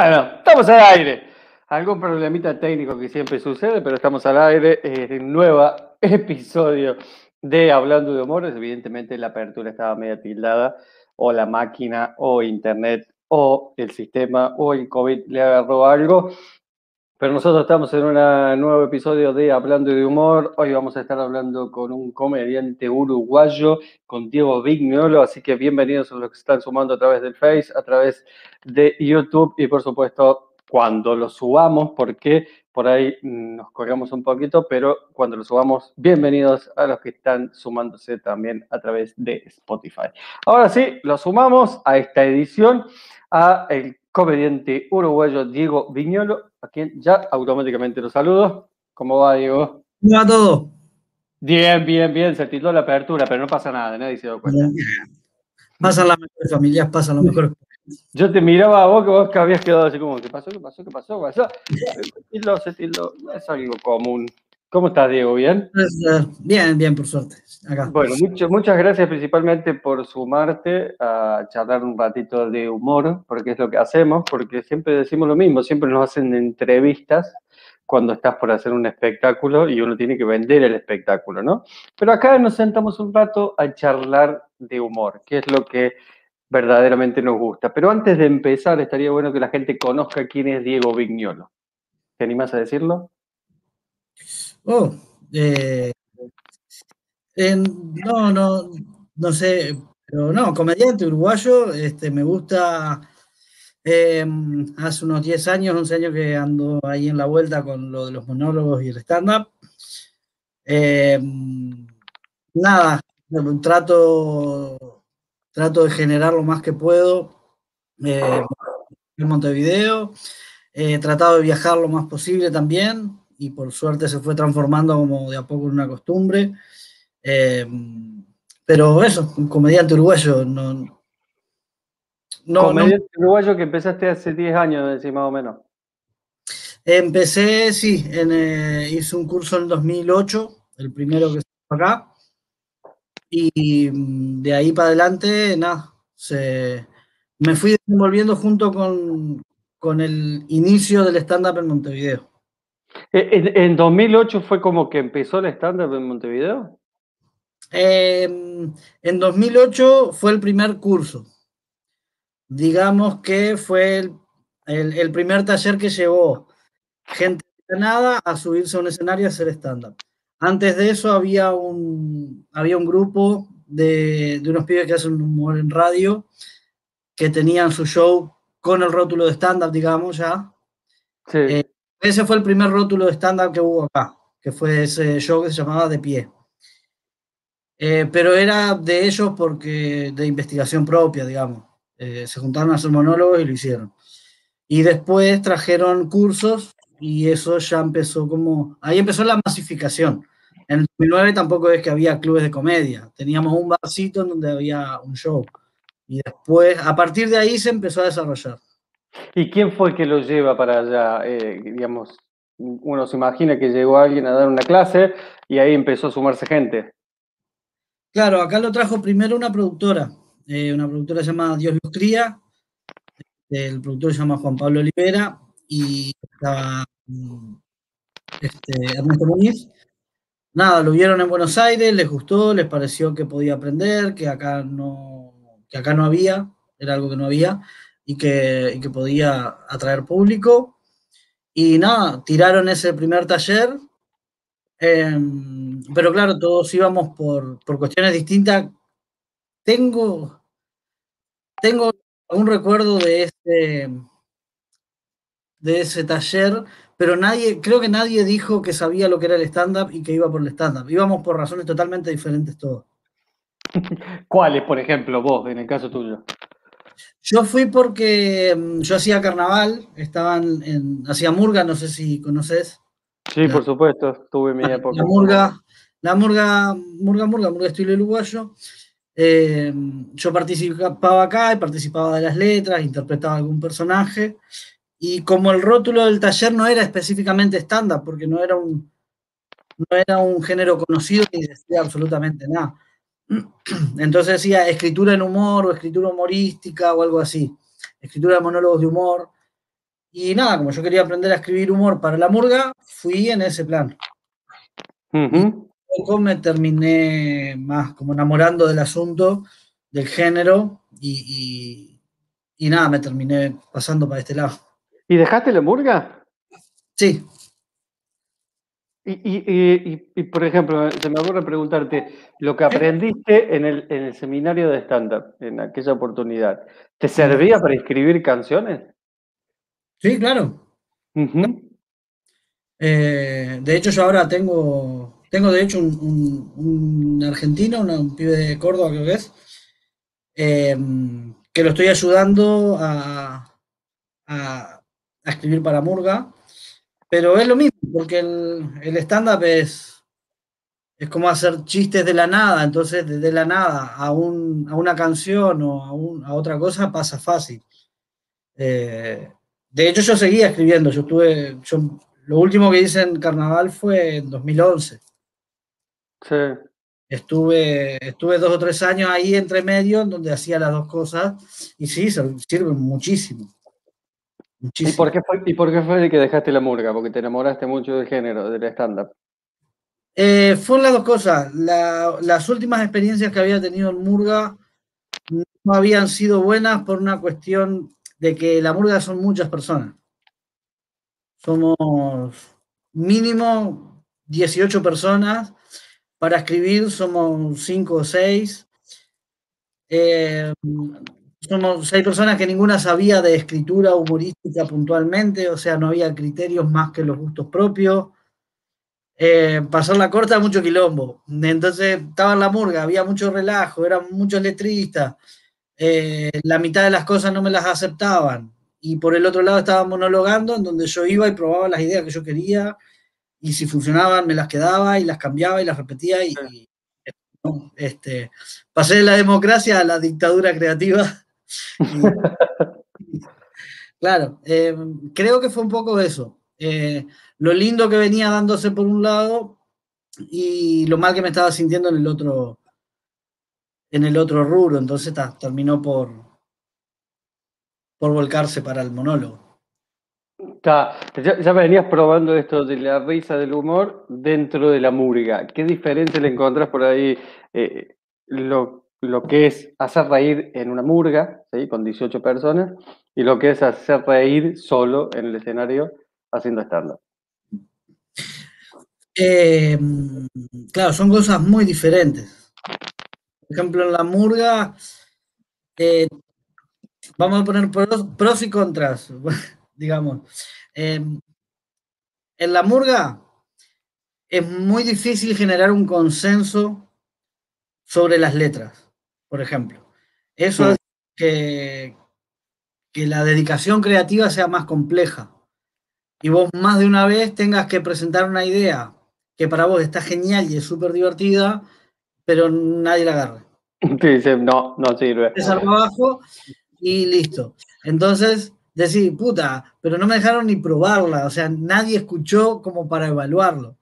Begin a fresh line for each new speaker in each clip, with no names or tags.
Bueno, estamos al aire. Algún problemita técnico que siempre sucede, pero estamos al aire. Eh, nuevo episodio de Hablando de Humor. Evidentemente la apertura estaba media tildada, o la máquina, o internet, o el sistema, o el COVID le agarró algo. Pero nosotros estamos en un nuevo episodio de Hablando de Humor. Hoy vamos a estar hablando con un comediante uruguayo, con Diego Vignolo. Así que bienvenidos a los que están sumando a través del Face, a través de YouTube y por supuesto cuando lo subamos, porque por ahí nos colgamos un poquito, pero cuando lo subamos, bienvenidos a los que están sumándose también a través de Spotify. Ahora sí, lo sumamos a esta edición a el comediante uruguayo Diego Viñolo, a quien ya automáticamente lo saludo. ¿Cómo va, Diego?
¿Cómo va todo?
Bien, bien, bien. Se tituló la apertura, pero no pasa nada, nadie se dio cuenta.
Pasan las mejores familias, pasan lo mejor.
Yo te miraba a vos que vos que habías quedado así como, ¿qué pasó? ¿Qué pasó? ¿Qué pasó? ¿Qué pasó? Se es algo común. ¿Cómo estás, Diego? ¿Bien?
Bien, bien, por suerte.
Bueno, muchas gracias principalmente por sumarte a charlar un ratito de humor, porque es lo que hacemos, porque siempre decimos lo mismo, siempre nos hacen entrevistas cuando estás por hacer un espectáculo y uno tiene que vender el espectáculo, ¿no? Pero acá nos sentamos un rato a charlar de humor, que es lo que verdaderamente nos gusta. Pero antes de empezar, estaría bueno que la gente conozca quién es Diego Vignolo. ¿Te animas a decirlo?
Oh, eh, no, no, no sé, pero no, comediante uruguayo, este, me gusta, em, hace unos 10 años, 11 años que ando ahí en la vuelta con lo de los monólogos y el stand-up. Em, nada, trato, trato de generar lo más que puedo eh, en Montevideo. He tratado de viajar lo más posible también y por suerte se fue transformando como de a poco en una costumbre. Eh, pero eso, un comediante uruguayo. No,
no, comediante uruguayo que empezaste hace 10 años, más o menos.
Empecé, sí, en, eh, hice un curso en 2008, el primero que fue acá. Y mm, de ahí para adelante, nada, se, me fui desenvolviendo junto con, con el inicio del stand-up en Montevideo.
Eh, ¿En, 2008 fue como que empezó el stand-up en Montevideo?
Em, en 2008 fue el primer curso. Digamos que fue el, primer taller que llevó gente de nada a subirse a un escenario a hacer stand-up. Antes de eso había un, había un grupo de, unos pibes que hacen humor en radio que tenían su show con el rótulo de stand-up, digamos ya. Sí. Eh, ese fue el primer rótulo de stand-up que hubo acá, que fue ese show que se llamaba De Pie. Eh, pero era de ellos porque de investigación propia, digamos. Eh, se juntaron a hacer monólogos y lo hicieron. Y después trajeron cursos y eso ya empezó como... Ahí empezó la masificación. En el 2009 tampoco es que había clubes de comedia. Teníamos un barcito en donde había un show. Y después, a partir de ahí se empezó a desarrollar.
¿Y quién fue que lo lleva para allá? Eh, digamos, uno se imagina que llegó alguien a dar una clase y ahí empezó a sumarse gente.
Claro, acá lo trajo primero una productora, eh, una productora llamada Dios Lustría, el productor se llama Juan Pablo Olivera y estaba este, Ernesto Muñiz. Nada, lo vieron en Buenos Aires, les gustó, les pareció que podía aprender, que acá no, que acá no había, era algo que no había y que, podía atraer público. Y nada, tiraron ese primer taller, em, pero claro, todos íbamos por, cuestiones distintas. Tengo, tengo un recuerdo de ese, de ese taller, pero nadie, creo que nadie dijo que sabía lo que era el stand-up y que iba por el stand-up. Íbamos por razones totalmente diferentes todos.
¿Cuáles, por ejemplo, vos, en el caso tuyo?
Yo fui porque mm, yo hacía carnaval, estaban en, hacía murga, no sé si conoces.
Sí, por supuesto, tuve mi época.
La murga, la murga, murga, murga, murga estilo uruguayo. Eh, yo participaba acá y participaba de las letras, interpretaba algún personaje. Y como el rótulo del taller no era específicamente estándar, porque no era un, no era un género conocido ni decía absolutamente nada. Entonces decía escritura en humor o escritura humorística o algo así. Escritura de monólogos de humor. Y nada, como yo quería aprender a escribir humor para la murga, fui en ese plan. Un poco me terminé más como enamorando del asunto, del género, y, y, nada, me terminé pasando para este lado.
¿Y dejaste la murga?
Sí.
Y, y, y, por ejemplo, se me ocurre preguntarte, lo que aprendiste en el, en el seminario de stand-up, en aquella oportunidad, ¿te servía para escribir canciones?
Sí, claro. Eh, de hecho, yo ahora tengo, tengo de hecho un, argentino, un pibe de Córdoba creo que es, em, que lo estoy ayudando a, a, escribir para Murga, pero es lo mismo, porque el, el stand-up es, es como hacer chistes de la nada, entonces de, la nada a, un, a una canción o a, a otra cosa pasa fácil. Eh, de hecho, yo seguía escribiendo. Yo tuve, yo, lo último que hice en Carnaval fue en 2011.
Sí.
Estuve, estuve dos o tres años ahí entre medio, en donde hacía las dos cosas, y sí, sirven muchísimo.
Muchísimo. ¿Y, por qué fue, ¿Y por qué fue que dejaste la murga? Porque te enamoraste mucho del género, del stand-up.
Eh, fueron las dos cosas. las últimas experiencias que había tenido en Murga no habían sido buenas por una cuestión de que la murga son muchas personas. Somos mínimo 18 personas. Para escribir somos 5 o 6. Eh, somos seis personas que ninguna sabía de escritura humorística puntualmente, o sea, no había criterios más que los gustos propios. Eh, pasar la corta, mucho quilombo. Entonces estaba en la murga, había mucho relajo, eran muchos letristas. Eh, la mitad de las cosas no me las aceptaban. Y por el otro lado estaba monologando, en donde yo iba y probaba las ideas que yo quería, y si funcionaban me las quedaba y las cambiaba y las repetía. Y, este, pasé de la democracia a la dictadura creativa. claro, eh, creo que fue un poco eso. Eh, lo lindo que venía dándose por un lado y lo mal que me estaba sintiendo en el otro, en el otro rubro, entonces terminó por, por volcarse para el monólogo.
Ya, ya, venías probando esto de la risa del humor dentro de la murga. ¿Qué diferencia le encontrás por ahí eh, lo, que es hacer reír en una murga, ¿sí? con 18 personas, y lo que es hacer reír solo en el escenario haciendo stand-up?
Eh, claro, son cosas muy diferentes. Por ejemplo, en la murga, eh, vamos a poner pros, y contras, digamos. Em, en la murga es muy difícil generar un consenso sobre las letras, por ejemplo. Eso hace que, que la dedicación creativa sea más compleja. Y vos más de una vez tengas que presentar una idea que para vos está genial y es súper divertida, pero nadie la agarra.
Dice, no, no sirve.
Es abajo y listo. Entonces, decir, puta, pero no me dejaron ni probarla, o sea, nadie escuchó como para evaluarlo.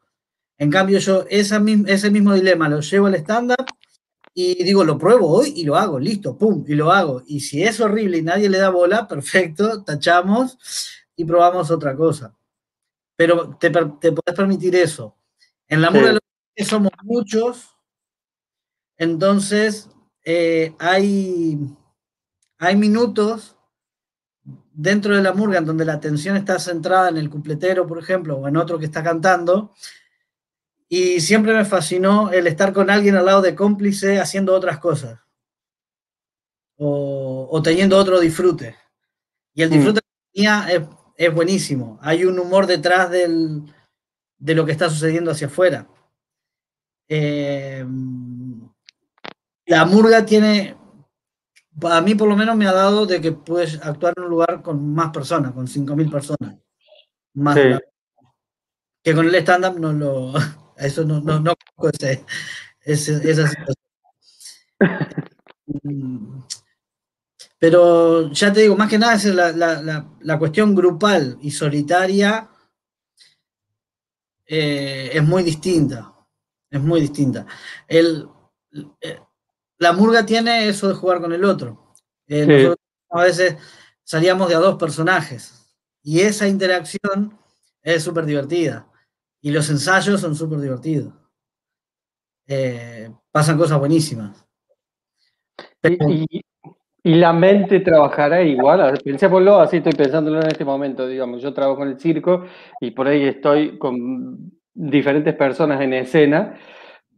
En cambio, yo esa, ese mismo dilema lo llevo al estándar y digo, lo pruebo hoy y lo hago, listo, pum, y lo hago. Y si es horrible y nadie le da bola, perfecto, tachamos y probamos otra cosa. Pero te, te podés permitir eso. En la sí. somos muchos, entonces, eh, hay, hay minutos dentro de la murga en donde la atención está centrada en el cupletero, por ejemplo, o en otro que está cantando, y siempre me fascinó el estar con alguien al lado de cómplice haciendo otras cosas, o, teniendo otro disfrute. Y el mm. disfrute es, es, buenísimo, hay un humor detrás del, de lo que está sucediendo hacia afuera. Eh, la murga tiene, a mí por lo menos me ha dado de que puedes actuar en un lugar con más personas, con 5.000 personas. Más que con el stand-up no lo, eso no, no, no ese, esa situación. Pero ya te digo, más que nada es la, la, la, cuestión grupal y solitaria eh, es muy distinta. Es muy distinta. El, eh, la murga tiene eso de jugar con el otro. Eh, nosotros a veces salíamos de a dos personajes Y esa interacción es súper divertida. Y los ensayos son súper divertidos. Eh, pasan cosas buenísimas.
Y, la mente trabajará igual. Pensémoslo, así estoy pensándolo en este momento. Digamos, yo trabajo en el circo y por ahí estoy con diferentes personas en escena,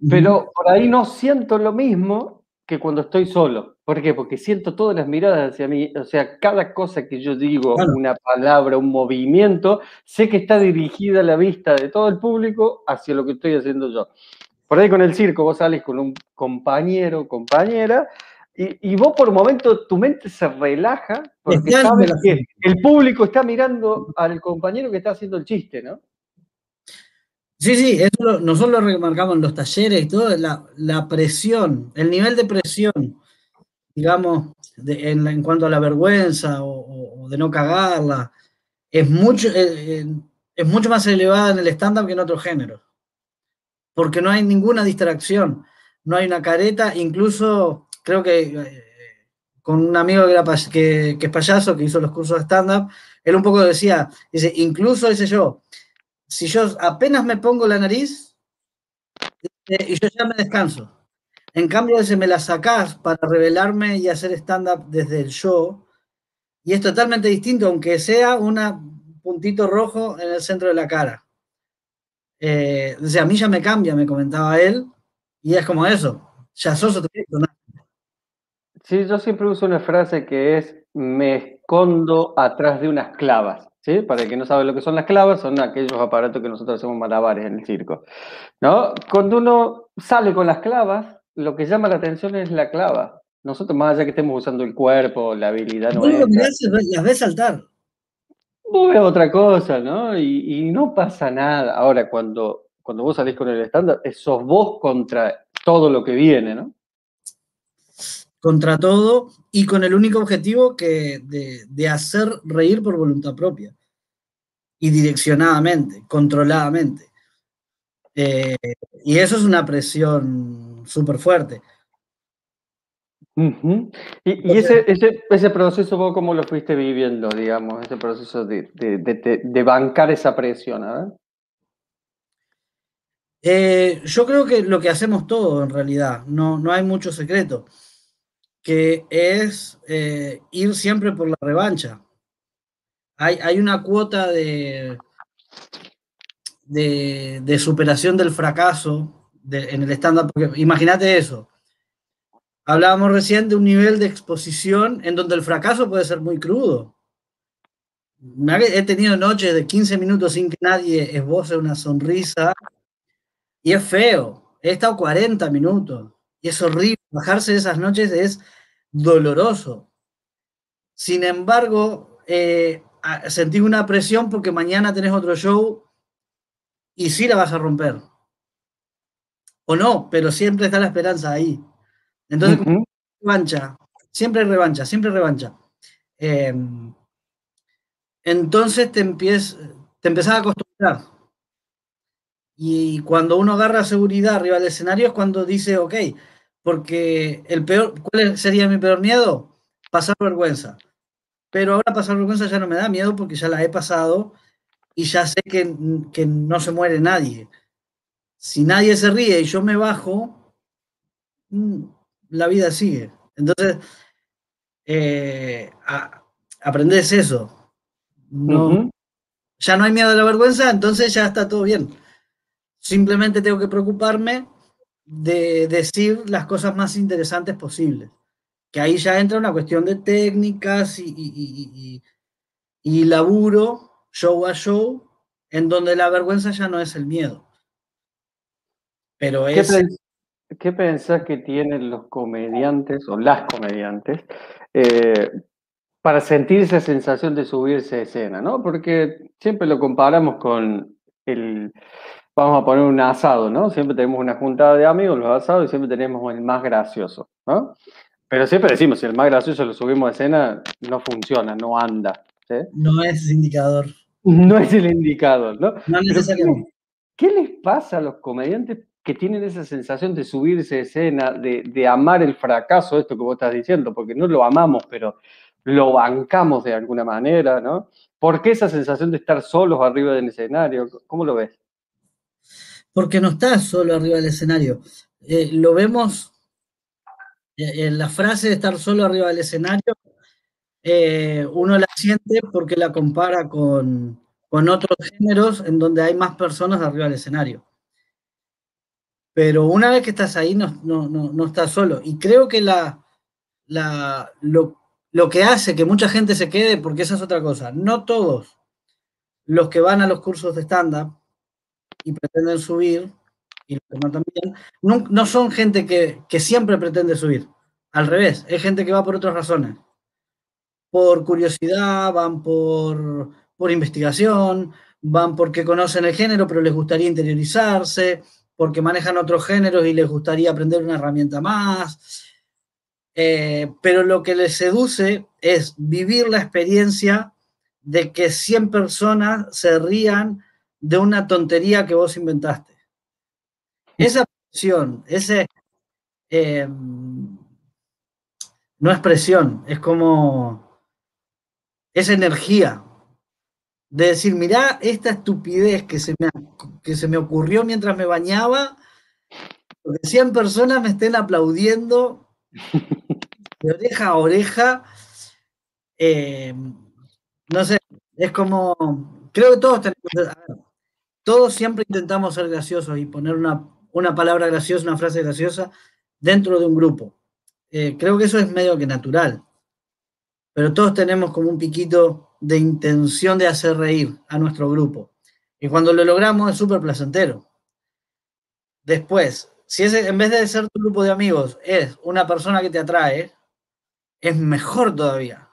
pero por ahí no siento lo mismo que cuando estoy solo. ¿Por qué? Porque siento todas las miradas hacia mí. O sea, cada cosa que yo digo, una palabra, un movimiento, sé que está dirigida la vista de todo el público hacia lo que estoy haciendo yo. Por ahí con el circo vos sales con un compañero, compañera, y, vos por un momento tu mente se relaja porque sabes que el público está mirando al compañero que está haciendo el chiste, ¿no?
Sí, sí, eso nosotros lo remarcamos en los talleres y todo, la, presión, el nivel de presión, digamos, en, cuanto a la vergüenza o, de no cagarla, es mucho, eh, eh, es mucho más elevada en el stand-up que en otros géneros. Porque no hay ninguna distracción, no hay una careta, incluso creo que eh, con un amigo que, era, que, es payaso, que hizo los cursos de stand-up, él un poco decía, dice, incluso, dice yo, si yo apenas me pongo la nariz, y yo ya me descanso. En cambio, si me la sacás para revelarme y hacer stand-up desde el show, y es totalmente distinto, aunque sea un puntito rojo en el centro de la cara. Eh, o sea, a mí ya me cambia, me comentaba él, y es como eso, ya sos otro
Sí, yo siempre uso una frase que es, me escondo atrás de unas clavas. ¿Sí? Para el que no sabe lo que son las clavas, son aquellos aparatos que nosotros hacemos malabares en el circo. ¿no? Cuando uno sale con las clavas, lo que llama la atención es la clava. Nosotros, más allá que estemos usando el cuerpo, la habilidad.
No las ves saltar
vos ves otra cosa, ¿no? Y, no pasa nada. Ahora, cuando, cuando vos salís con el estándar, sos vos contra todo lo que viene, ¿no?
Contra todo y con el único objetivo que de, hacer reír por voluntad propia y direccionadamente, controladamente. Eh, y eso es una presión súper fuerte.
Y, ese, ese, ese, proceso, vos cómo lo fuiste viviendo, digamos, ese proceso de, de, bancar esa presión.
Eh, yo creo que lo que hacemos todo en realidad, no, no hay mucho secreto, que es eh, ir siempre por la revancha. Hay, hay una cuota de, de, superación del fracaso en el estándar, porque imagínate eso, Hablábamos recién de un nivel de exposición en donde el fracaso puede ser muy crudo. He tenido noches de 15 minutos sin que nadie esboce una sonrisa y es feo. He estado 40 minutos y es horrible. Bajarse de esas noches es doloroso. Sin embargo, eh, sentí una presión porque mañana tenés otro show y sí la vas a romper. O no, pero siempre está la esperanza ahí. Entonces, revancha, siempre revancha, siempre revancha. Em, entonces te, empiezas, te empezás a acostumbrar. Y cuando uno agarra seguridad arriba del escenario es cuando dice, ok, porque el peor, ¿cuál sería mi peor miedo? Pasar vergüenza. Pero ahora pasar vergüenza ya no me da miedo porque ya la he pasado y ya sé que, que no se muere nadie. Si nadie se ríe y yo me bajo, mm, la vida sigue. Entonces, eh, aprendes eso. No, Ya no hay miedo a la vergüenza, entonces ya está todo bien. Simplemente tengo que preocuparme de decir las cosas más interesantes posibles. Que ahí ya entra una cuestión de técnicas y, y laburo, show a show, en donde la vergüenza ya no es el miedo. Pero es...
¿Qué pensás que tienen los comediantes o las comediantes eh, para sentir esa sensación de subirse a escena? ¿no? Porque siempre lo comparamos con el, vamos a poner un asado, ¿no? Siempre tenemos una juntada de amigos, los asados, y siempre tenemos el más gracioso, ¿no? Pero siempre decimos, si el más gracioso lo subimos a escena, no funciona, no anda.
No es indicador.
No es el indicador, ¿no? No necesariamente. ¿Qué les pasa a los comediantes que tienen esa sensación de subirse a escena, de, amar el fracaso, esto que vos estás diciendo, porque no lo amamos, pero lo bancamos de alguna manera, ¿no? ¿Por qué esa sensación de estar solos arriba del escenario? ¿Cómo lo ves?
Porque no estás solo arriba del escenario. Eh, lo vemos eh, en la frase de estar solo arriba del escenario, eh, uno la siente porque la compara con, con otros géneros en donde hay más personas arriba del escenario. Pero una vez que estás ahí, no, no, no, estás solo. Y creo que la, la, lo, lo que hace que mucha gente se quede, porque esa es otra cosa, no todos los que van a los cursos de stand-up y pretenden subir, y los también, no, no son gente que, que, siempre pretende subir. Al revés, es gente que va por otras razones. Por curiosidad, van por, por investigación, van porque conocen el género, pero les gustaría interiorizarse, porque manejan otros géneros y les gustaría aprender una herramienta más eh, pero lo que les seduce es vivir la experiencia de que 100 personas se rían de una tontería que vos inventaste. Esa presión, ese... Eh, no es presión, es como esa energía de decir, mirá esta estupidez que se me, que se me ocurrió mientras me bañaba, porque 100 personas me estén aplaudiendo de oreja a oreja. Eh, no sé, es como, creo que todos tenemos, todos siempre intentamos ser graciosos y poner una, una, palabra graciosa, una frase graciosa dentro de un grupo. Eh, creo que eso es medio que natural, pero todos tenemos como un piquito de intención de hacer reír a nuestro grupo. Y cuando lo logramos es súper placentero. Después, si es, en vez de ser tu grupo de amigos, es una persona que te atrae, es mejor todavía.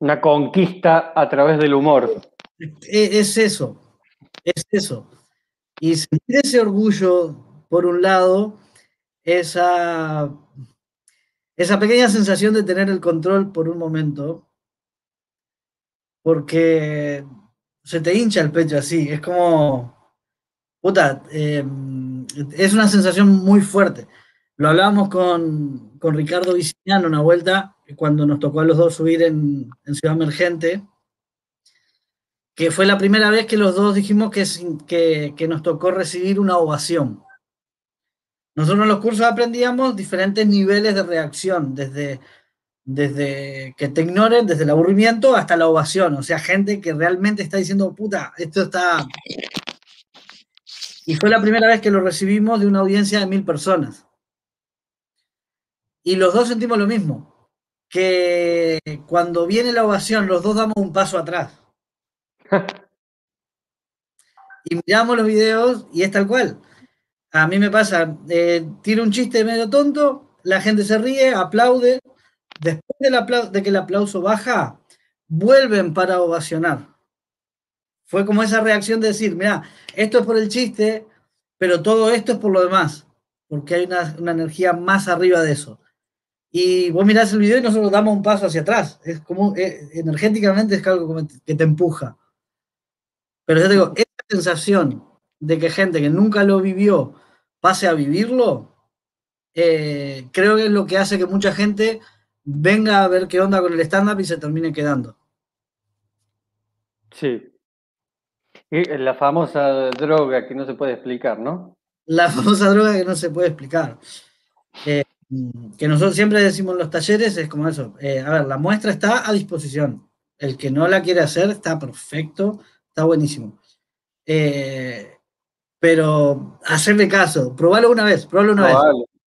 Una conquista a través del humor.
Es, eso, es eso. Y sentir ese orgullo, por un lado, esa, esa pequeña sensación de tener el control por un momento, porque se te hincha el pecho así, es como, puta, em, es una sensación muy fuerte. Lo hablábamos con, con Ricardo Viciniano una vuelta, cuando nos tocó a los dos subir en, Ciudad Emergente, que fue la primera vez que los dos dijimos que, que, nos tocó recibir una ovación. Nosotros en los cursos aprendíamos diferentes niveles de reacción, desde, desde que te ignoren, desde el aburrimiento hasta la ovación. O sea, gente que realmente está diciendo, puta, esto está... Y fue la primera vez que lo recibimos de una audiencia de mil personas. Y los dos sentimos lo mismo, que cuando viene la ovación los dos damos un paso atrás. Y miramos los videos y es tal cual. A mí me pasa, eh, un chiste medio tonto, la gente se ríe, aplaude, después de, de que el aplauso baja, vuelven para ovacionar. Fue como esa reacción de decir, mira, esto es por el chiste, pero todo esto es por lo demás, porque hay una, una energía más arriba de eso y vos mirás el video y nosotros damos un paso hacia atrás. Es como, eh, energéticamente es algo que te empuja. Pero yo te digo, esa sensación de que gente que nunca lo vivió pase a vivirlo, eh, creo que es lo que hace que mucha gente venga a ver qué onda con el stand-up y se termine quedando.
Sí. Y la famosa droga que no se puede explicar, ¿no?
La famosa droga que no se puede explicar. Eh, que nosotros siempre decimos en los talleres es como eso. Eh, a ver, la muestra está a disposición. El que no la quiere hacer está perfecto, está buenísimo. Eh, pero hacerle caso, probarlo una vez, probarlo una vez.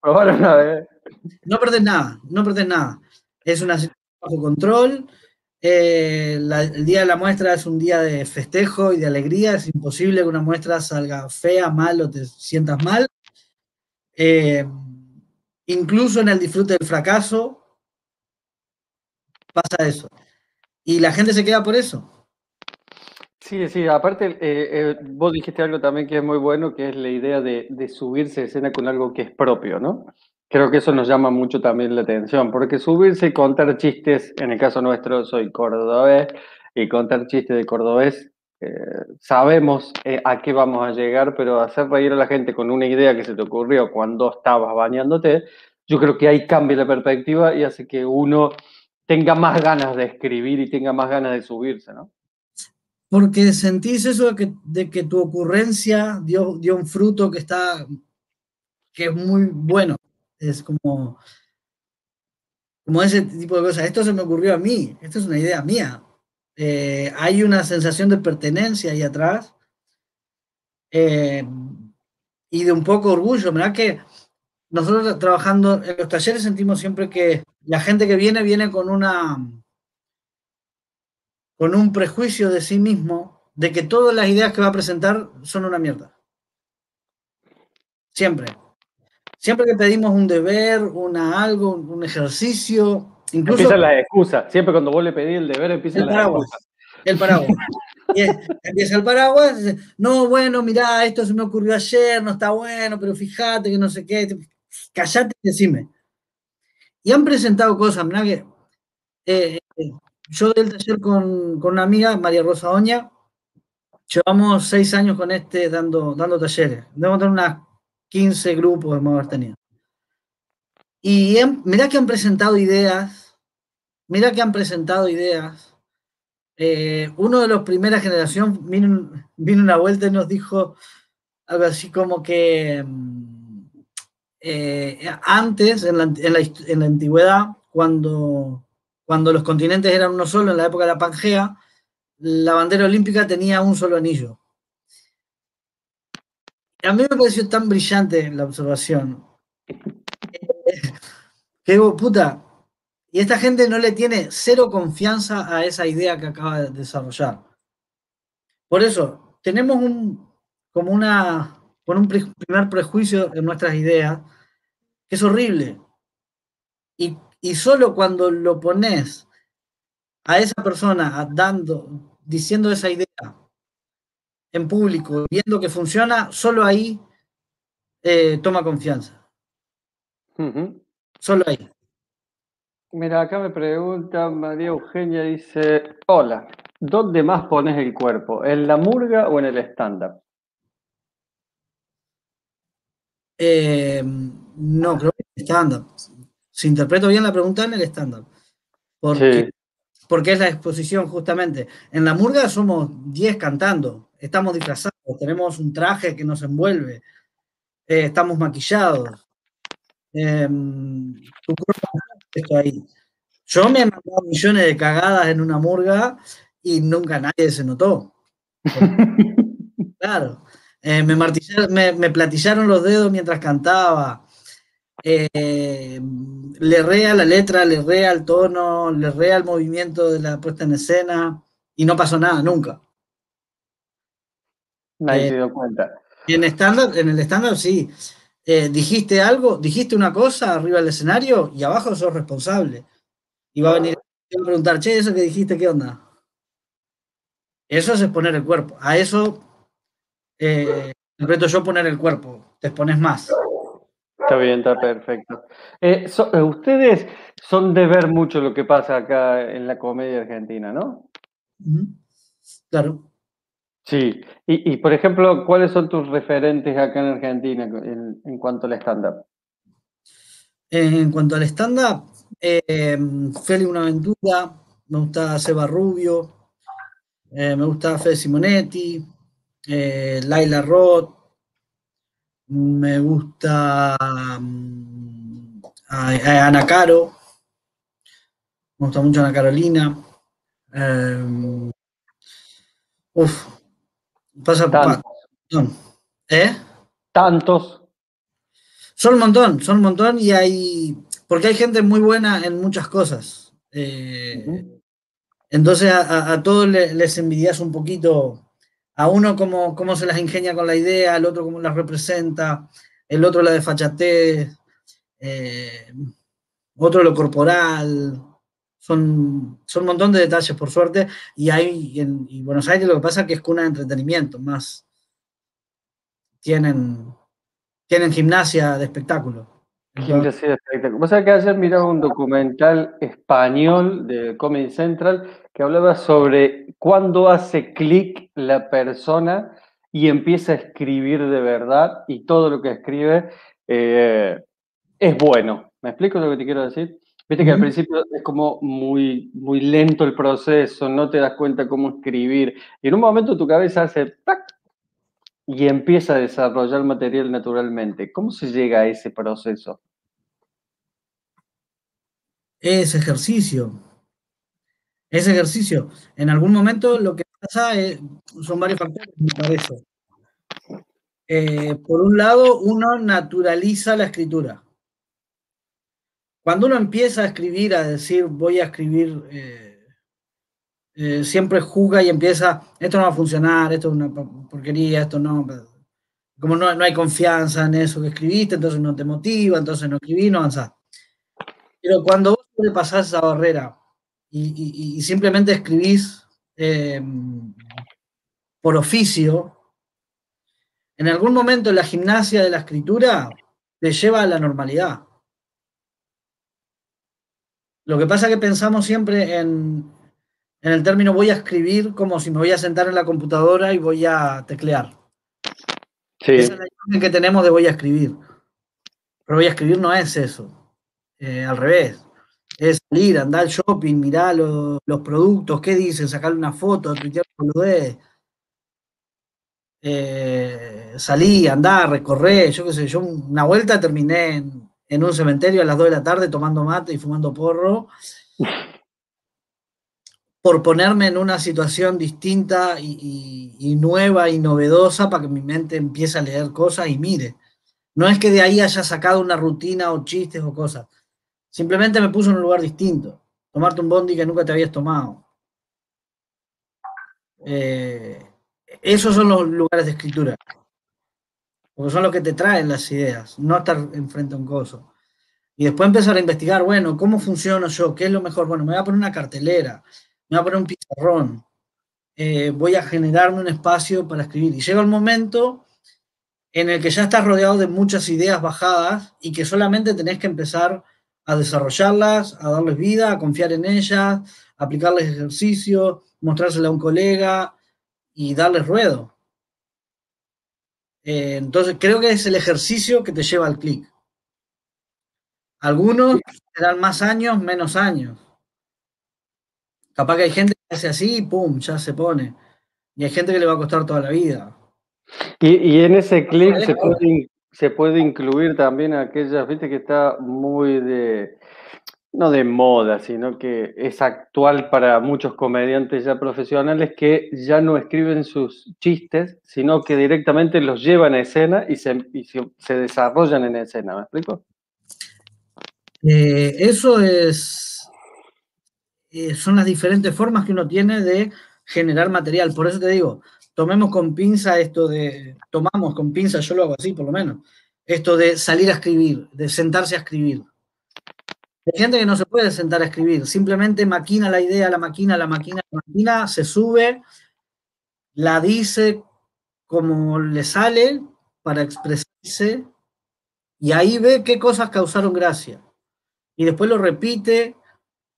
Probarlo una vez.
No perdés nada, no perdés nada. Es una situación bajo control. Eh, el día de la muestra es un día de festejo y de alegría. Es imposible que una muestra salga fea, mal o te sientas mal. Eh, incluso en el disfrute del fracaso, pasa eso. Y la gente se queda por eso.
Sí, sí, aparte, eh, eh, vos dijiste algo también que es muy bueno, que es la idea de, subirse a escena con algo que es propio, ¿no? Creo que eso nos llama mucho también la atención, porque subirse y contar chistes, en el caso nuestro soy cordobés, y contar chistes de cordobés eh, sabemos eh, a qué vamos a llegar, pero hacer reír a la gente con una idea que se te ocurrió cuando estabas bañándote, yo creo que ahí cambia la perspectiva y hace que uno tenga más ganas de escribir y tenga más ganas de subirse, ¿no?
Porque sentís eso de que, tu ocurrencia dio, dio un fruto que está, que es muy bueno. Es como, como ese tipo de cosas. Esto se me ocurrió a mí, esto es una idea mía. Eh, hay una sensación de pertenencia ahí atrás eh, y de un poco orgullo. ¿Verdad que nosotros trabajando en los talleres sentimos siempre que la gente que viene viene con una con un prejuicio de sí mismo de que todas las ideas que va a presentar son una mierda. Siempre. Siempre que pedimos un deber, una algo, un ejercicio, incluso
empieza la excusa. Siempre cuando vos le pedís el deber empieza
el
la
paraguas,
excusa.
el paraguas. Empieza el paraguas, no, bueno, mirá, esto se me ocurrió ayer, no está bueno, pero fíjate que no sé qué, callate y decime. Y han presentado cosas, mirá que eh, eh, yo doy el taller con, con una amiga, María Rosa Oña, llevamos seis años con este dando, dando talleres, debemos tener unas 15 grupos hemos haber tenido. Y han- mirá que han presentado ideas, mirá que han presentado ideas. Eh, uno de los primera generación vino, vino una vuelta y nos dijo algo así como que mm, eh, antes, en la, en la en la antigüedad, cuando, cuando los continentes eran uno solo, en la época de la Pangea, la bandera olímpica tenía un solo anillo. A mí me pareció tan brillante la observación. Que digo, puta, y esta gente no le tiene cero confianza a esa idea que acaba de desarrollar. Por eso, tenemos un, como una, con un primer prejuicio en nuestras ideas, que es horrible. Y, y solo cuando lo pones a esa persona dando, diciendo esa idea en público, viendo que funciona, solo ahí eh, toma confianza. Solo ahí.
Mira, acá me pregunta María Eugenia, dice, hola, ¿dónde más pones el cuerpo? ¿En la murga o en el stand-up?
Eh, no, creo que en stand-up. Si interpreto bien la pregunta, en el stand-up. Porque,
Sí.
porque es la exposición, justamente. En la murga somos 10 cantando, estamos disfrazados, tenemos un traje que nos envuelve, eh, estamos maquillados. Eh, tu cuerpo está ahí. Yo me he mandado millones de cagadas en una murga y nunca nadie se notó. Claro. Eh, me, martillaron- me, me platillaron los dedos mientras cantaba. Eh, le rea la letra, le rea el tono, le rea el movimiento de la puesta en escena y no pasó nada nunca.
Nadie
Eh,
se dio cuenta.
En estándar, en el estándar sí. Eh, dijiste algo, dijiste una cosa arriba del escenario y abajo sos responsable. Y va a venir a preguntar, che, eso que dijiste, ¿qué onda? Eso es exponer el cuerpo. A eso eh, interpreto yo poner el cuerpo. Te expones más.
Está bien, está perfecto. Eh, so- eh, ustedes son de ver mucho lo que pasa acá en la comedia argentina, ¿no?
Claro.
Sí. Y, y, por ejemplo, ¿cuáles son tus referentes acá en Argentina en, en cuanto al stand-up?
En cuanto al stand-up, eh, Feli Una Aventura, me gusta Seba Rubio, eh, me gusta Fede Simonetti, eh, Laila Roth, me gusta mm, a- a Ana Caro, me gusta mucho Ana Carolina. eh, uf, pasa
Tantos.
pa- ¿Eh?
Tantos.
Son un montón, son un montón y hay, porque hay gente muy buena en muchas cosas. Eh. Entonces a, a- a todos le- les envidias un poquito, a uno cómo, cómo se las ingenia con la idea, al otro cómo las representa, el otro la desfachatez, eh, otro lo corporal. Son, son un montón de detalles, por suerte, y hay en y Buenos Aires lo que pasa es que es cuna de entretenimiento, más tienen, tienen gimnasia de espectáculo.
Vos sabés que ayer miraba un documental español de Comedy Central que hablaba sobre cuándo hace clic la persona y empieza a escribir de verdad y todo lo que escribe eh, es bueno. ¿Me explico lo que te quiero decir? Viste que al principio es como muy, muy lento el proceso, no te das cuenta cómo escribir. Y en un momento tu cabeza hace y empieza a desarrollar material naturalmente. ¿Cómo se llega a ese proceso?
Es ejercicio. Es ejercicio. En algún momento lo que pasa es, son varios factores, me parece. Eh, por un lado, uno naturaliza la escritura. Cuando uno empieza a escribir, a decir voy a escribir, eh, eh, siempre juzga y empieza, esto no va a funcionar, esto es una porquería, esto no, como no, hay confianza en eso que escribiste, entonces no te motiva, entonces no escribís, no avanzás. Pero cuando vos pasar esa barrera y, simplemente escribís eh, por oficio, en algún momento la gimnasia de la escritura te lleva a la normalidad. Lo que pasa es que pensamos siempre en, el término voy a escribir como si me voy a sentar en la computadora y voy a teclear. Esa es la imagen que tenemos de voy a escribir. Pero voy a escribir no es eso. Eh, al revés. Es salir, andar al shopping, mirar los, productos, qué dicen, sacarle una foto, tuitear boludez. Eh, salí, andar, recorrer, yo qué sé, yo una vuelta terminé en, un cementerio a las 2 de la tarde tomando mate y fumando porro, por ponerme en una situación distinta y, nueva y novedosa para que mi mente empiece a leer cosas y mire. No es que de ahí haya sacado una rutina o chistes o cosas. Simplemente me puso en un lugar distinto. Tomarte un bondi que nunca te habías tomado. Eh, esos son los lugares de escritura porque son los que te traen las ideas, no estar enfrente a un coso. Y después empezar a investigar, bueno, ¿cómo funciono yo? ¿Qué es lo mejor? Bueno, me voy a poner una cartelera, me voy a poner un pizarrón, eh, voy a generarme un espacio para escribir. Y llega el momento en el que ya estás rodeado de muchas ideas bajadas y que solamente tenés que empezar a desarrollarlas, a darles vida, a confiar en ellas, aplicarles ejercicio, mostrársela a un colega y darles ruedo. Eh, entonces, creo que es el ejercicio que te lleva al clic. Algunos te dan más años, menos años. Capaz que hay gente que hace así y pum, ya se pone. Y hay gente que le va a costar toda la vida.
Y, en ese clic se puede, se puede incluir también aquella, viste que está muy de, no de moda, sino que es actual para muchos comediantes ya profesionales que ya no escriben sus chistes, sino que directamente los llevan a escena y se, se, desarrollan en escena. ¿Me explico?
Eh, eso es. Eh, son las diferentes formas que uno tiene de generar material. Por eso te digo, tomemos con pinza esto de. Tomamos con pinza, yo lo hago así por lo menos. Esto de salir a escribir, de sentarse a escribir hay gente que no se puede sentar a escribir, simplemente maquina la idea, la máquina, la máquina, la máquina, se sube, la dice como le sale para expresarse y ahí ve qué cosas causaron gracia. Y después lo repite,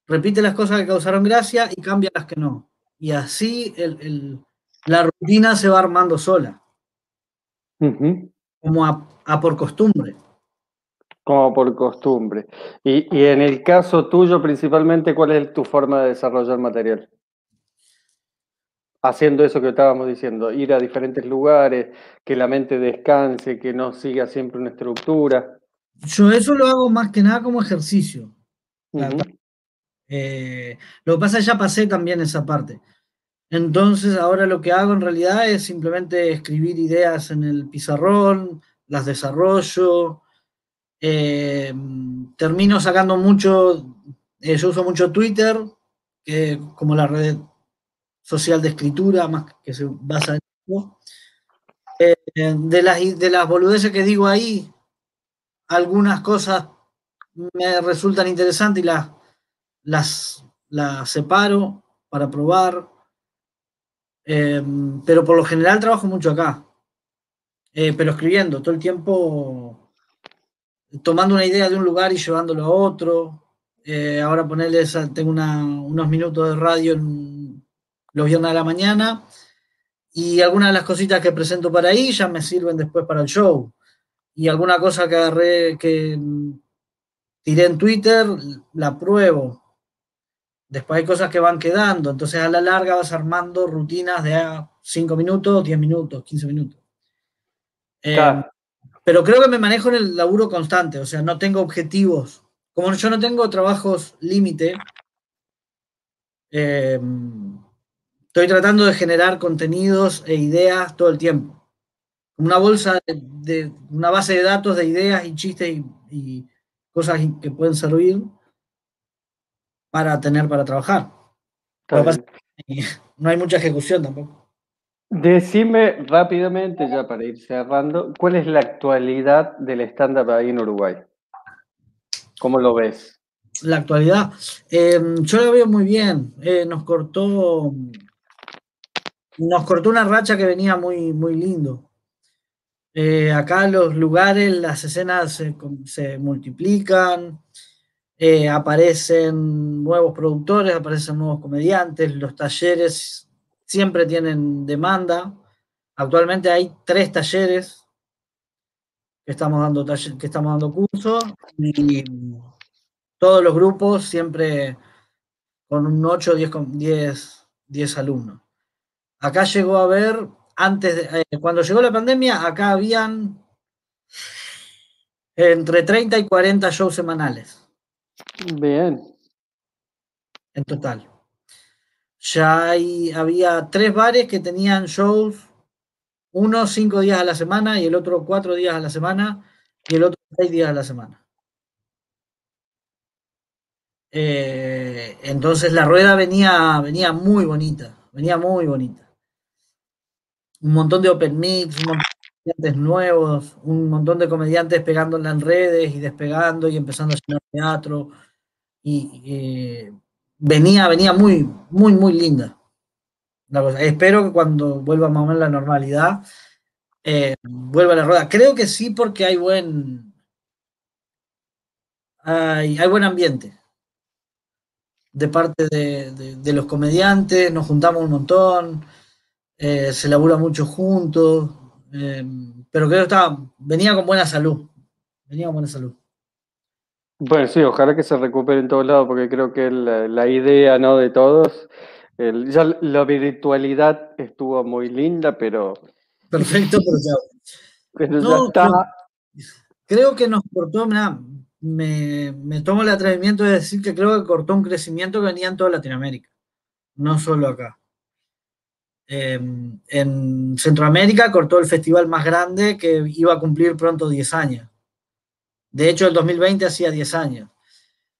repite las cosas que causaron gracia y cambia las que no. Y así la rutina se va armando sola, como a por costumbre.
Como por costumbre. Y, en el caso tuyo, principalmente, ¿cuál es tu forma de desarrollar material? Haciendo eso que estábamos diciendo, ir a diferentes lugares, que la mente descanse, que no siga siempre una estructura.
Yo eso lo hago más que nada como ejercicio. Eh, lo que pasa es que ya pasé también esa parte. Entonces ahora lo que hago en realidad es simplemente escribir ideas en el pizarrón, las desarrollo, eh, termino sacando mucho, eh, yo uso mucho Twitter, como la red social de escritura, más que se basa en eso. Eh, de, las, de las boludeces que digo ahí, algunas cosas me resultan interesantes y las, las, las separo para probar. Pero por lo general trabajo mucho acá. pero escribiendo todo el tiempo tomando una idea de un lugar y llevándolo a otro. Eh, ahora ponerle tengo unos minutos de radio los viernes de la mañana y algunas de las cositas que presento para ahí ya me sirven después para el show. Y alguna cosa que agarré que, tiré en Twitter, la pruebo. Después hay cosas que van quedando, entonces a la larga vas armando rutinas de 5 minutos, 10 minutos, 15 minutos. Eh, pero creo que me manejo en el laburo constante, o sea, no tengo objetivos. Como yo no tengo trabajos límite, eh, estoy tratando de generar contenidos e ideas todo el tiempo. Una bolsa de, una base de datos de ideas y chistes y, cosas que pueden servir para tener para trabajar. no hay mucha ejecución tampoco.
Decime rápidamente, ya para ir cerrando, ¿cuál es la actualidad del stand-up ahí en Uruguay? ¿Cómo lo ves?
La actualidad. Em, yo la veo muy bien. Eh, nos cortó. Nos cortó una racha que venía muy, muy lindo. Eh, acá los lugares, las escenas se, multiplican, eh, aparecen nuevos productores, aparecen nuevos comediantes, los talleres siempre tienen demanda. Actualmente hay tres talleres que estamos dando, que estamos dando cursos y todos los grupos siempre con un 8 o 10, 10, 10 alumnos. Acá llegó a haber antes, eh, cuando llegó la pandemia, acá habían entre 30 y 40 shows semanales.
Bien.
En total. Ya había tres bares que tenían shows, uno cinco días a la semana y el otro cuatro días a la semana y el otro seis días a la semana. Eh, entonces la rueda venía, venía muy bonita, venía muy bonita un montón de open mix, un montón de comediantes nuevos, un montón de comediantes pegándola en redes y despegando y empezando a hacer teatro. Y eh, venía, venía muy, muy, muy linda. Espero que cuando vuelva más o menos la normalidad, eh, vuelva a la rueda. Creo que sí, porque hay buen. Hay, buen ambiente de parte de los comediantes, nos juntamos un montón. Eh, se labura mucho juntos, eh, pero creo que estaba, venía con buena salud, venía con buena salud.
Bueno, sí, ojalá que se recupere en todos lados, porque creo que la, idea ¿no? de todos, ya la virtualidad estuvo muy linda, pero...
Perfecto, pero ya,
pero ya está.
Creo, que nos cortó, me, me tomo el atrevimiento de decir que creo que cortó un crecimiento que venía en toda Latinoamérica, no solo acá. Em, en Centroamérica cortó el festival más grande que iba a cumplir pronto 10 años. De hecho, el 2020 hacía 10 años.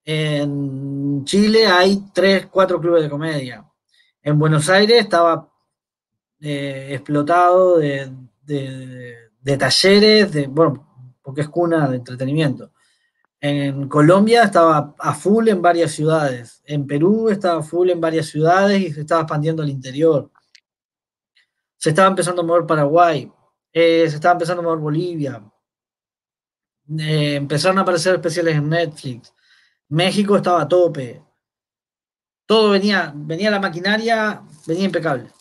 En Chile hay 3, 4 clubes de comedia. En Buenos Aires estaba eh, explotado de, talleres, de, bueno, porque es cuna de entretenimiento. En Colombia estaba a full en varias ciudades. En Perú estaba full en varias ciudades y se estaba expandiendo al interior se estaba empezando a mover Paraguay, eh, se estaba empezando a mover Bolivia, eh, empezaron a aparecer especiales en Netflix, México estaba a tope, todo venía, venía la maquinaria, venía impecable.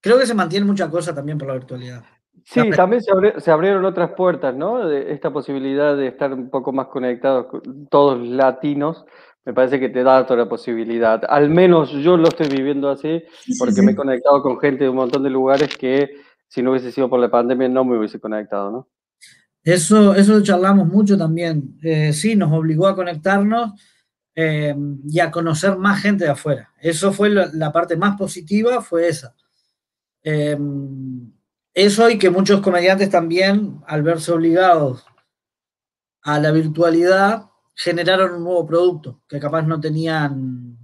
Creo que se mantiene mucha cosa también por la virtualidad.
Sí, también se, abrieron otras puertas, ¿no? De esta posibilidad de estar un poco más conectados todos latinos me parece que te da otra posibilidad. Al menos yo lo estoy viviendo así, porque me he conectado con gente de un montón de lugares que si no hubiese sido por la pandemia no me hubiese conectado, ¿no?
Eso, eso charlamos mucho también. Eh, sí, nos obligó a conectarnos eh, y a conocer más gente de afuera. Eso fue la, parte más positiva, fue esa. Eh, eso y que muchos comediantes también, al verse obligados a la virtualidad, generaron un nuevo producto que capaz no tenían,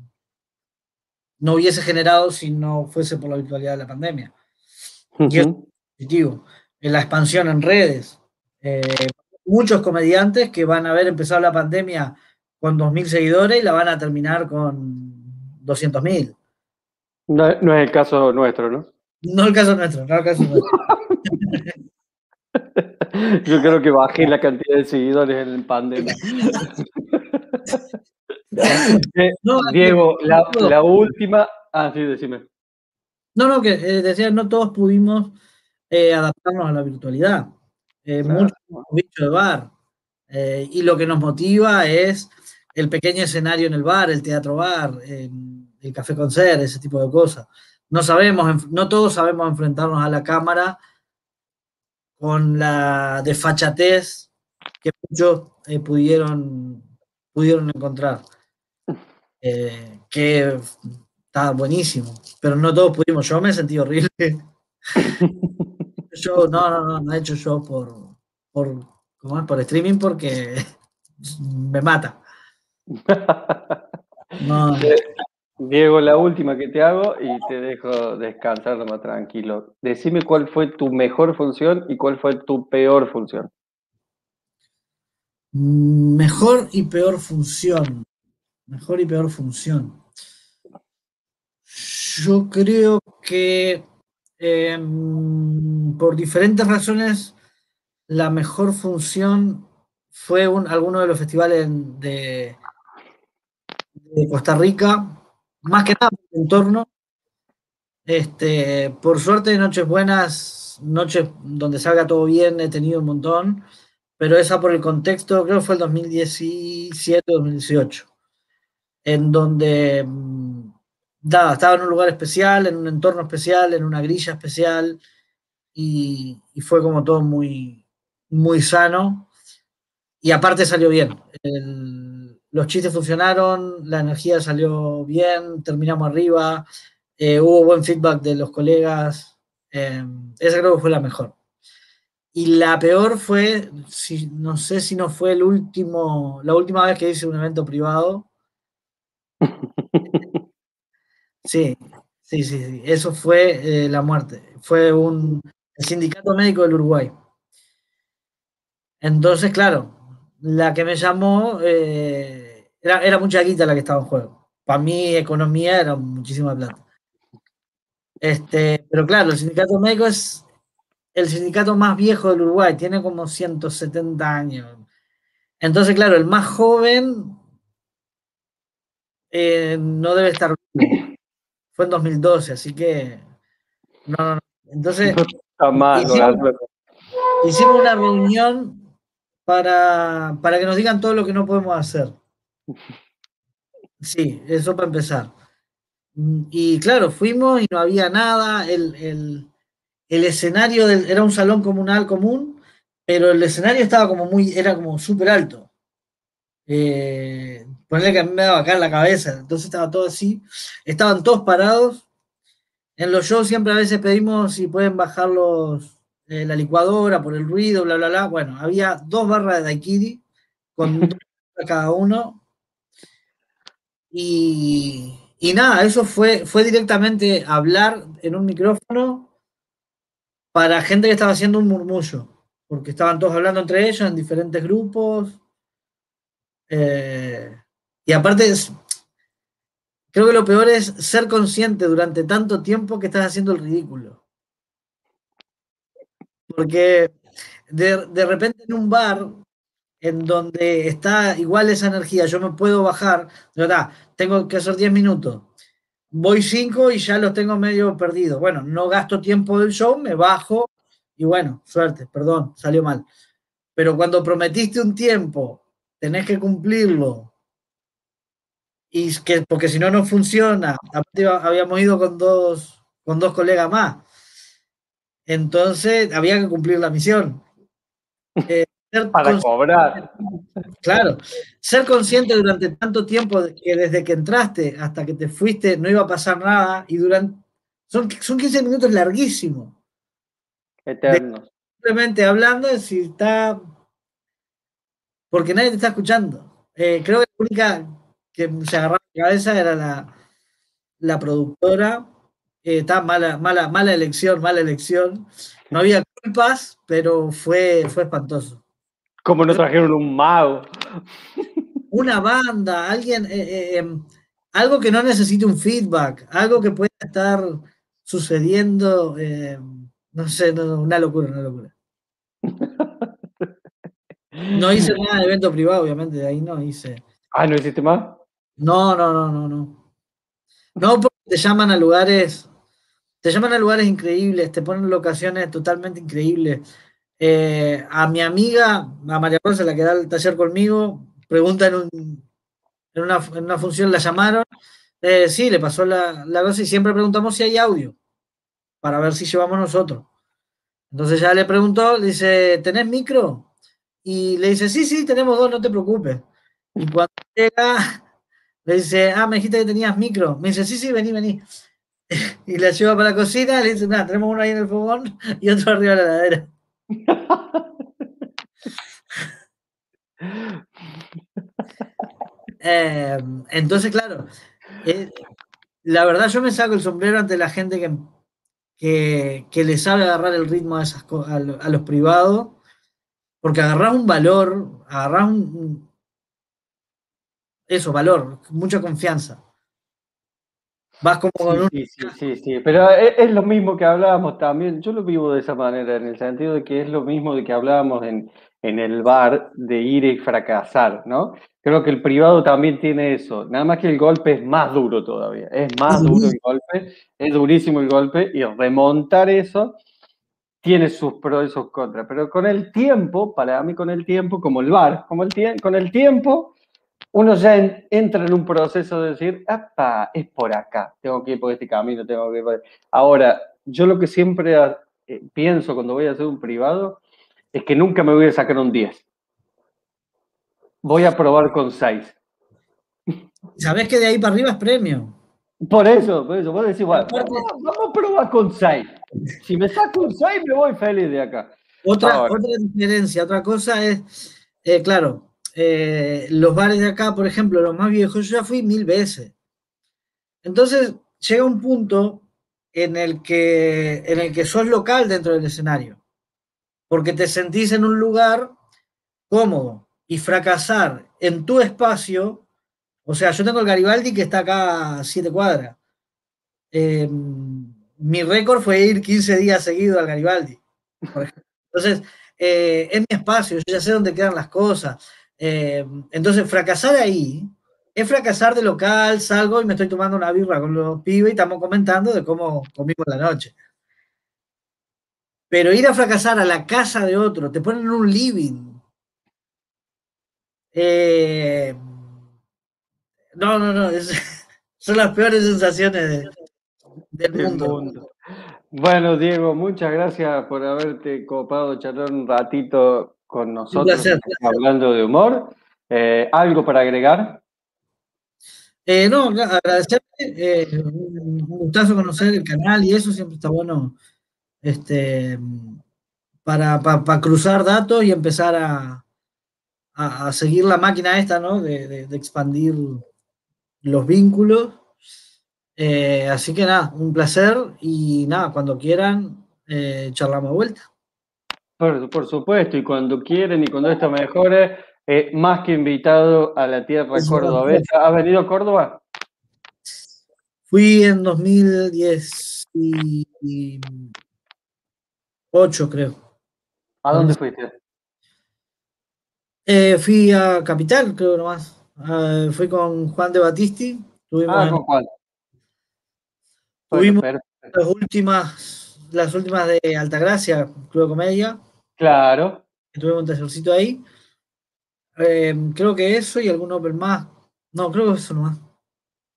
no hubiese generado si no fuese por la virtualidad de la pandemia. Y es positivo. En la expansión en redes. Eh, muchos comediantes que van a haber empezado la pandemia con 2.000 seguidores y la van a terminar con 200.000.
No, no es el caso nuestro, ¿no?
No el caso nuestro, no el caso nuestro.
Yo creo que bajé la cantidad de seguidores en pandemia. Eh, Diego, la, última. Ah, sí, decime.
No, no, que eh, decía, no todos pudimos eh, adaptarnos a la virtualidad. Muchos hemos de bar. Eh, y lo que nos motiva es el pequeño escenario en el bar, el teatro bar, el café concert, ese tipo de cosas. No sabemos, no todos sabemos enfrentarnos a la cámara con la desfachatez que muchos eh, pudieron, pudieron encontrar. Eh, que está buenísimo, pero no todos pudimos. Yo me sentí horrible. yo, no, no, no, no he hecho yo por, por, ¿cómo es? por streaming porque me mata.
Diego, la última que te hago y te dejo descansar más tranquilo. Decime cuál fue tu mejor función y cuál fue tu peor función.
Mejor y peor función. Mejor y peor función. Yo creo que em, por diferentes razones la mejor función fue un, alguno de los festivales de, de Costa Rica, más que nada por el entorno. Este, por suerte, noches buenas, noches donde salga todo bien, he tenido un montón, pero esa por el contexto, creo que fue el 2017-2018, en donde mm, estaba en un lugar especial, en un entorno especial, en una grilla especial, y, fue como todo muy, muy sano, y aparte salió bien. Los chistes funcionaron, la energía salió bien, terminamos arriba, eh, hubo buen feedback de los colegas. Eh, esa creo que fue la mejor. Y la peor fue, si, no sé si no fue el último, la última vez que hice un evento privado. Sí, sí, sí, sí. eso fue eh, la muerte. Fue un el sindicato médico del Uruguay. Entonces, claro, la que me llamó, eh, era, mucha guita la que estaba en juego. Para mí, economía era muchísima plata. Este, pero claro, el sindicato médico es el sindicato más viejo del Uruguay, tiene como 170 años. Entonces, claro, el más joven eh, no debe estar. Fue en 2012, así que. No, no, no. Entonces. hicimos una reunión para, para que nos digan todo lo que no podemos hacer. Sí, eso para empezar. Y claro, fuimos y no había nada. El, escenario era un salón comunal común, pero el escenario estaba como muy, era como súper alto. Eh, ponerle que a mí me daba acá en la cabeza, entonces estaba todo así. Estaban todos parados. En los shows siempre a veces pedimos si pueden bajar los, eh, la licuadora, por el ruido, bla, bla, bla. Bueno, había dos barras de daiquiri con dos cada uno. Y, y, nada, eso fue, fue directamente hablar en un micrófono para gente que estaba haciendo un murmullo, porque estaban todos hablando entre ellos en diferentes grupos. Eh, y aparte, creo que lo peor es ser consciente durante tanto tiempo que estás haciendo el ridículo. Porque de, repente en un bar en donde está igual esa energía, yo me puedo bajar, de verdad, tengo que hacer 10 minutos, voy 5 y ya los tengo medio perdidos. Bueno, no gasto tiempo del show, me bajo y bueno, suerte, perdón, salió mal. Pero cuando prometiste un tiempo, tenés que cumplirlo. Y que, porque si no, no funciona. habíamos ido con dos, con dos colegas más. Entonces había que cumplir la misión.
Eh, Para cobrar.
Claro, ser consciente durante tanto tiempo que desde que entraste hasta que te fuiste no iba a pasar nada y durante... Son, son 15 minutos larguísimos.
Eternos.
simplemente hablando si está... Porque nadie te está escuchando. Eh, creo que la única que se agarraba la cabeza era la, la productora eh, está mala, mala, mala elección, mala elección. No había culpas, pero fue, fue espantoso.
Como no trajeron un mago.
Una banda, alguien, eh, eh, em, algo que no necesite un feedback, algo que pueda estar sucediendo, no sé, una locura, una locura. No hice nada de evento privado, obviamente, de ahí no hice.
Ah, ¿no hiciste más?
No, no, no, no, no. No, te llaman a lugares te llaman a lugares increíbles, te ponen locaciones totalmente increíbles. Eh, a mi amiga, a María Rosa, la que da el taller conmigo, pregunta en, una, en una, función, la llamaron. Eh, sí, le pasó la, la cosa y siempre preguntamos si hay audio para ver si llevamos nosotros. Entonces ya le preguntó, dice, ¿tenés micro? Y le dice, sí, sí, tenemos dos, no te preocupes. Y cuando llega, le dice, ah, me dijiste que tenías micro. Me dice, sí, sí, vení, vení. Y la lleva para la cocina, le dice, nada, tenemos uno ahí en el fogón y otro arriba de la ladera. eh, entonces, claro, eh, la verdad yo me saco el sombrero ante la gente que, que, que le sabe agarrar el ritmo a, esas, a, a los privados, porque agarrás un valor, agarrás un, eso, valor, mucha confianza.
Vas como con un... sí, sí, sí, sí, pero es, es, lo mismo que hablábamos también, yo lo vivo de esa manera, en el sentido de que es lo mismo de que hablábamos en, en el bar, de ir y fracasar, ¿no? Creo que el privado también tiene eso, nada más que el golpe es más duro todavía, es más duro el golpe, es durísimo el golpe, y remontar eso tiene sus pros y sus contras, pero con el tiempo, para mí con el tiempo, como el bar, como el con el tiempo uno ya en, entra en un proceso de decir, ¡apa! Es por acá, tengo que ir por este camino, tengo que ir por... Ahora, yo lo que siempre eh, pienso cuando voy a hacer un privado es que nunca me voy a sacar un 10. Voy a probar con 6.
Sabes que de ahí para arriba es premio.
Por eso, por eso, vos decís, bueno, vamos, vamos a probar con 6. Si me saco un 6, me voy feliz de acá.
Otra, otra diferencia, otra cosa es, eh, claro, eh, los bares de acá, por ejemplo, los más viejos, yo ya fui mil veces. Entonces, llega un punto en el que, en el que sos local dentro del escenario, porque te sentís en un lugar cómodo y fracasar en tu espacio. O sea, yo tengo el Garibaldi que está acá a siete cuadras. Eh, mi récord fue ir 15 días seguidos al Garibaldi. Entonces, eh, es mi espacio, yo ya sé dónde quedan las cosas. Eh, entonces, fracasar ahí es fracasar de local, salgo y me estoy tomando una birra con los pibes y estamos comentando de cómo comimos la noche. Pero ir a fracasar a la casa de otro, te ponen en un living. Eh, no, no, no, es, son las peores sensaciones de, del, del mundo. mundo.
Bueno, Diego, muchas gracias por haberte copado charlar un ratito con nosotros placer, hablando de humor. Eh, ¿Algo para agregar?
Eh, no, agradecerte, eh, un gustazo conocer el canal y eso siempre está bueno este, para, para, para cruzar datos y empezar a, a, a, seguir la máquina esta, ¿no? De, de, de expandir los vínculos. Así que nada, un placer y nada, cuando quieran, charlamos de vuelta.
Por, por, supuesto, y cuando quieren y cuando esto mejore, eh, más que invitado a la tierra cordobesa. ¿Has venido a Córdoba?
Fui en 2018, creo.
¿A dónde fuiste?
Eh, fui a Capital, creo nomás. Uh, fui con Juan de Batisti.
ah, con Juan.
Tuvimos las últimas, las últimas de Altagracia, Club de Comedia.
Claro.
Tuvimos un tallercito ahí. Eh, creo que eso y algún Open más. No, creo que eso nomás.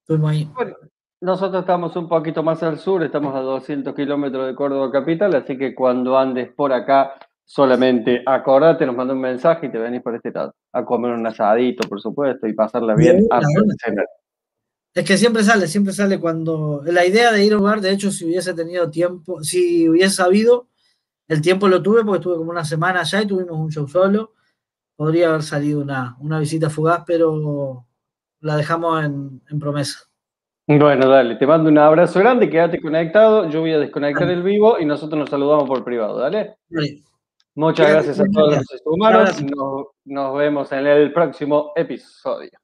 Estuvimos ahí.
Bueno, nosotros estamos un poquito más al sur, estamos a 200 kilómetros de Córdoba capital, así que cuando andes por acá, solamente acordate, nos manda un mensaje y te venís por este lado. A comer un asadito, por supuesto, y pasarla bien cenar.
Es que siempre sale, siempre sale cuando. La idea de ir a un bar, de hecho, si hubiese tenido tiempo, si hubiese sabido, el tiempo lo tuve porque estuve como una semana allá y tuvimos un show solo. Podría haber salido una, una visita fugaz, pero la dejamos en, en, promesa.
Bueno, dale, te mando un abrazo grande, quédate conectado, yo voy a desconectar el vivo y nosotros nos saludamos por privado,
¿dale?
Muchas gracias a todos los humanos, nos, nos vemos en el próximo episodio.